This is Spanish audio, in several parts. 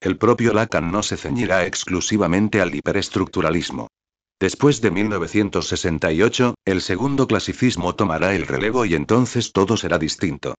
El propio Lacan no se ceñirá exclusivamente al hiperestructuralismo. Después de 1968, el segundo clasicismo tomará el relevo y entonces todo será distinto.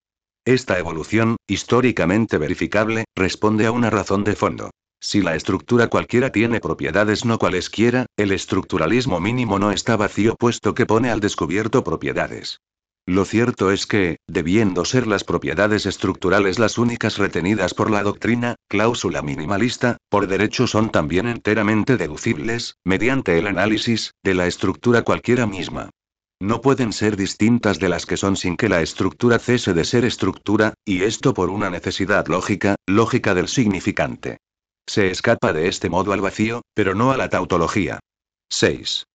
Esta evolución, históricamente verificable, responde a una razón de fondo. Si la estructura cualquiera tiene propiedades no cualesquiera, el estructuralismo mínimo no está vacío puesto que pone al descubierto propiedades. Lo cierto es que, debiendo ser las propiedades estructurales las únicas retenidas por la doctrina, cláusula minimalista, por derecho son también enteramente deducibles, mediante el análisis, de la estructura cualquiera misma. No pueden ser distintas de las que son sin que la estructura cese de ser estructura, y esto por una necesidad lógica, lógica del significante. Se escapa de este modo al vacío, pero no a la tautología. 6.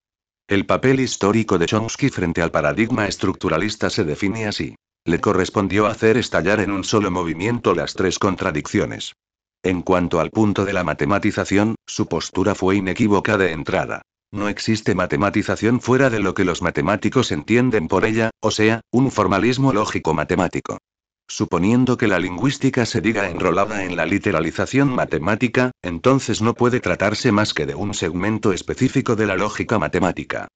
El papel histórico de Chomsky frente al paradigma estructuralista se define así. Le correspondió hacer estallar en un solo movimiento las tres contradicciones. En cuanto al punto de la matematización, su postura fue inequívoca de entrada. No existe matematización fuera de lo que los matemáticos entienden por ella, o sea, un formalismo lógico matemático. Suponiendo que la lingüística se diga enrolada en la literalización matemática, entonces no puede tratarse más que de un segmento específico de la lógica matemática.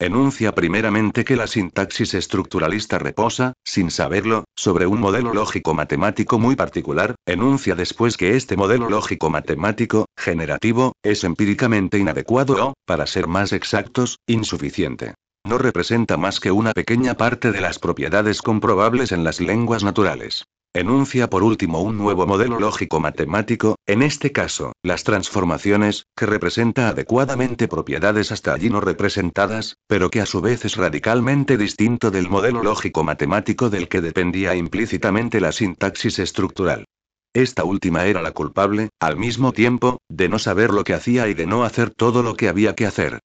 Enuncia primeramente que la sintaxis estructuralista reposa, sin saberlo, sobre un modelo lógico matemático muy particular, enuncia después que este modelo lógico matemático, generativo, es empíricamente inadecuado o, para ser más exactos, insuficiente no representa más que una pequeña parte de las propiedades comprobables en las lenguas naturales. Enuncia por último un nuevo modelo lógico matemático, en este caso, las transformaciones, que representa adecuadamente propiedades hasta allí no representadas, pero que a su vez es radicalmente distinto del modelo lógico matemático del que dependía implícitamente la sintaxis estructural. Esta última era la culpable, al mismo tiempo, de no saber lo que hacía y de no hacer todo lo que había que hacer.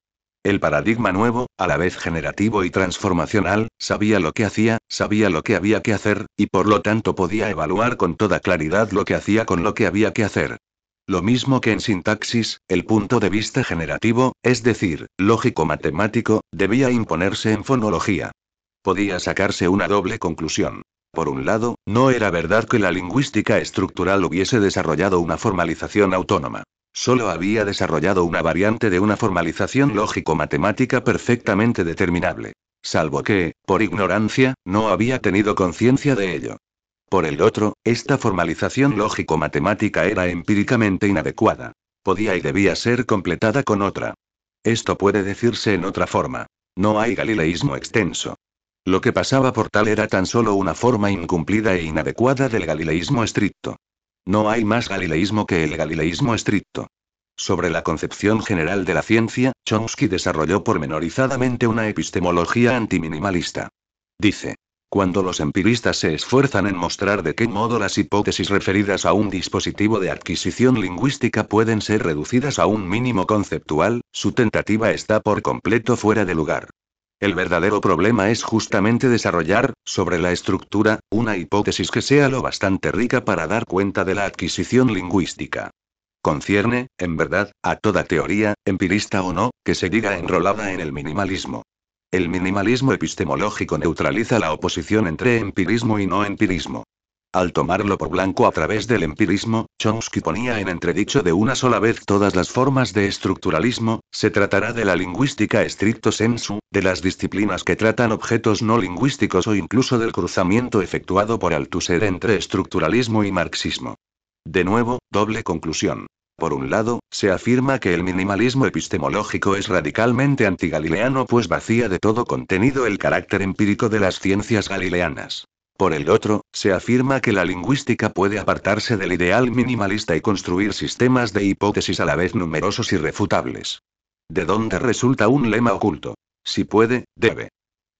El paradigma nuevo, a la vez generativo y transformacional, sabía lo que hacía, sabía lo que había que hacer, y por lo tanto podía evaluar con toda claridad lo que hacía con lo que había que hacer. Lo mismo que en sintaxis, el punto de vista generativo, es decir, lógico-matemático, debía imponerse en fonología. Podía sacarse una doble conclusión. Por un lado, no era verdad que la lingüística estructural hubiese desarrollado una formalización autónoma. Solo había desarrollado una variante de una formalización lógico-matemática perfectamente determinable. Salvo que, por ignorancia, no había tenido conciencia de ello. Por el otro, esta formalización lógico-matemática era empíricamente inadecuada. Podía y debía ser completada con otra. Esto puede decirse en otra forma. No hay galileísmo extenso. Lo que pasaba por tal era tan solo una forma incumplida e inadecuada del galileísmo estricto. No hay más galileísmo que el galileísmo estricto. Sobre la concepción general de la ciencia, Chomsky desarrolló pormenorizadamente una epistemología antiminimalista. Dice. Cuando los empiristas se esfuerzan en mostrar de qué modo las hipótesis referidas a un dispositivo de adquisición lingüística pueden ser reducidas a un mínimo conceptual, su tentativa está por completo fuera de lugar. El verdadero problema es justamente desarrollar, sobre la estructura, una hipótesis que sea lo bastante rica para dar cuenta de la adquisición lingüística. Concierne, en verdad, a toda teoría, empirista o no, que se diga enrolada en el minimalismo. El minimalismo epistemológico neutraliza la oposición entre empirismo y no empirismo. Al tomarlo por blanco a través del empirismo, Chomsky ponía en entredicho de una sola vez todas las formas de estructuralismo, se tratará de la lingüística estricto sensu, de las disciplinas que tratan objetos no lingüísticos o incluso del cruzamiento efectuado por Althusser entre estructuralismo y marxismo. De nuevo, doble conclusión. Por un lado, se afirma que el minimalismo epistemológico es radicalmente antigalileano pues vacía de todo contenido el carácter empírico de las ciencias galileanas. Por el otro, se afirma que la lingüística puede apartarse del ideal minimalista y construir sistemas de hipótesis a la vez numerosos y refutables. ¿De dónde resulta un lema oculto? Si puede, debe.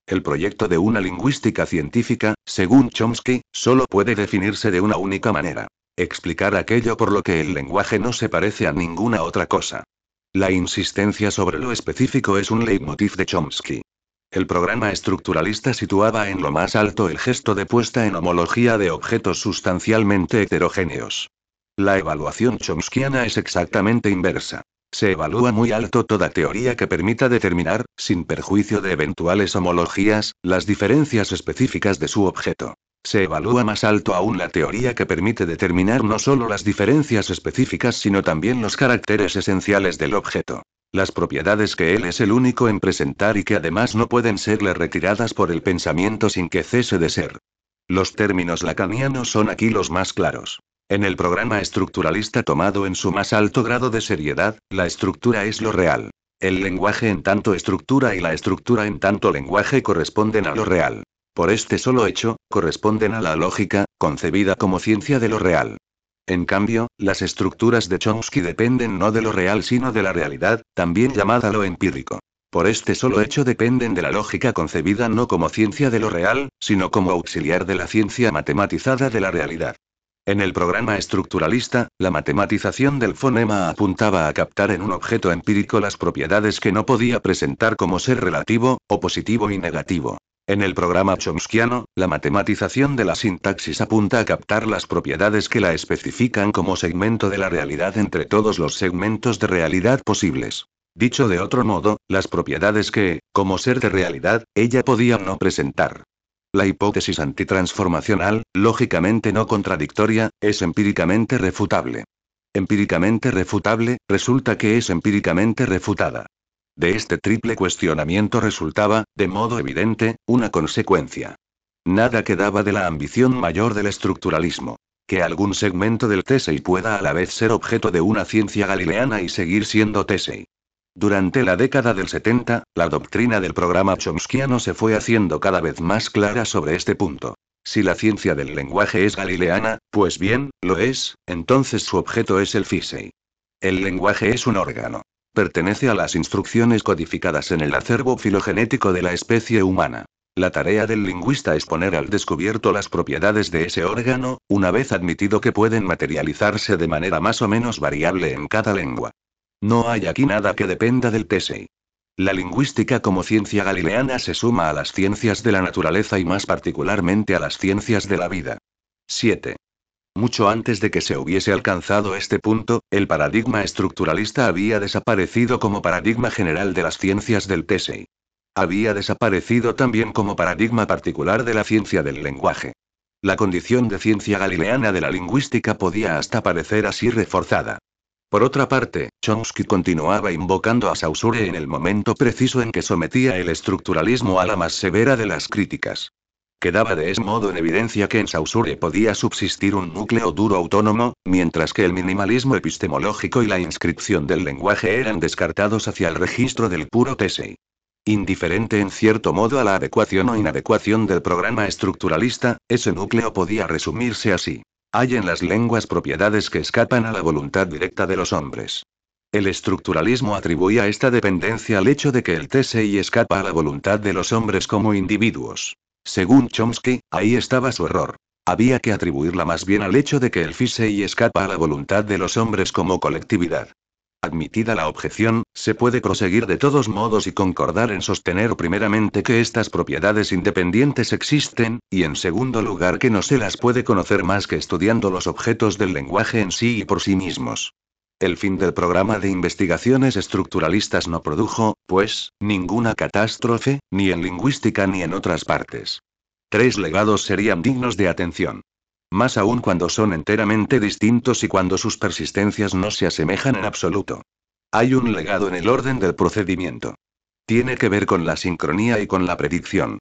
El proyecto de una lingüística científica, según Chomsky, solo puede definirse de una única manera. Explicar aquello por lo que el lenguaje no se parece a ninguna otra cosa. La insistencia sobre lo específico es un leitmotiv de Chomsky. El programa estructuralista situaba en lo más alto el gesto de puesta en homología de objetos sustancialmente heterogéneos. La evaluación chomskiana es exactamente inversa. Se evalúa muy alto toda teoría que permita determinar, sin perjuicio de eventuales homologías, las diferencias específicas de su objeto. Se evalúa más alto aún la teoría que permite determinar no solo las diferencias específicas sino también los caracteres esenciales del objeto. Las propiedades que él es el único en presentar y que además no pueden serle retiradas por el pensamiento sin que cese de ser. Los términos lacanianos son aquí los más claros. En el programa estructuralista tomado en su más alto grado de seriedad, la estructura es lo real. El lenguaje en tanto estructura y la estructura en tanto lenguaje corresponden a lo real. Por este solo hecho, corresponden a la lógica, concebida como ciencia de lo real. En cambio, las estructuras de Chomsky dependen no de lo real sino de la realidad, también llamada lo empírico. Por este solo hecho dependen de la lógica concebida no como ciencia de lo real, sino como auxiliar de la ciencia matematizada de la realidad. En el programa estructuralista, la matematización del fonema apuntaba a captar en un objeto empírico las propiedades que no podía presentar como ser relativo, o positivo y negativo. En el programa chomskiano, la matematización de la sintaxis apunta a captar las propiedades que la especifican como segmento de la realidad entre todos los segmentos de realidad posibles. Dicho de otro modo, las propiedades que, como ser de realidad, ella podía no presentar. La hipótesis antitransformacional, lógicamente no contradictoria, es empíricamente refutable. Empíricamente refutable, resulta que es empíricamente refutada. De este triple cuestionamiento resultaba, de modo evidente, una consecuencia. Nada quedaba de la ambición mayor del estructuralismo. Que algún segmento del Tesei pueda a la vez ser objeto de una ciencia galileana y seguir siendo Tesei. Durante la década del 70, la doctrina del programa chomskiano se fue haciendo cada vez más clara sobre este punto. Si la ciencia del lenguaje es galileana, pues bien, lo es, entonces su objeto es el Fisei. El lenguaje es un órgano. Pertenece a las instrucciones codificadas en el acervo filogenético de la especie humana. La tarea del lingüista es poner al descubierto las propiedades de ese órgano, una vez admitido que pueden materializarse de manera más o menos variable en cada lengua. No hay aquí nada que dependa del Tesei. La lingüística como ciencia galileana se suma a las ciencias de la naturaleza y más particularmente a las ciencias de la vida. 7. Mucho antes de que se hubiese alcanzado este punto, el paradigma estructuralista había desaparecido como paradigma general de las ciencias del Tesei. Había desaparecido también como paradigma particular de la ciencia del lenguaje. La condición de ciencia galileana de la lingüística podía hasta parecer así reforzada. Por otra parte, Chomsky continuaba invocando a Saussure en el momento preciso en que sometía el estructuralismo a la más severa de las críticas. Quedaba de ese modo en evidencia que en Saussure podía subsistir un núcleo duro autónomo, mientras que el minimalismo epistemológico y la inscripción del lenguaje eran descartados hacia el registro del puro Tesei. Indiferente en cierto modo a la adecuación o inadecuación del programa estructuralista, ese núcleo podía resumirse así. Hay en las lenguas propiedades que escapan a la voluntad directa de los hombres. El estructuralismo atribuía esta dependencia al hecho de que el TSI escapa a la voluntad de los hombres como individuos. Según Chomsky, ahí estaba su error. Había que atribuirla más bien al hecho de que el FISEI escapa a la voluntad de los hombres como colectividad. Admitida la objeción, se puede proseguir de todos modos y concordar en sostener primeramente que estas propiedades independientes existen, y en segundo lugar que no se las puede conocer más que estudiando los objetos del lenguaje en sí y por sí mismos. El fin del programa de investigaciones estructuralistas no produjo, pues, ninguna catástrofe, ni en lingüística ni en otras partes. Tres legados serían dignos de atención. Más aún cuando son enteramente distintos y cuando sus persistencias no se asemejan en absoluto. Hay un legado en el orden del procedimiento. Tiene que ver con la sincronía y con la predicción.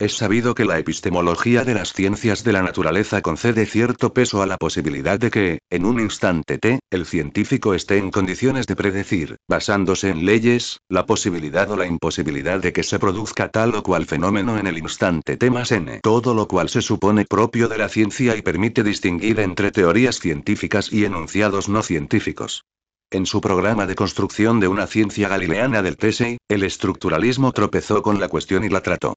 Es sabido que la epistemología de las ciencias de la naturaleza concede cierto peso a la posibilidad de que, en un instante T, el científico esté en condiciones de predecir, basándose en leyes, la posibilidad o la imposibilidad de que se produzca tal o cual fenómeno en el instante T más n. Todo lo cual se supone propio de la ciencia y permite distinguir entre teorías científicas y enunciados no científicos. En su programa de construcción de una ciencia galileana del Tesei, el estructuralismo tropezó con la cuestión y la trató.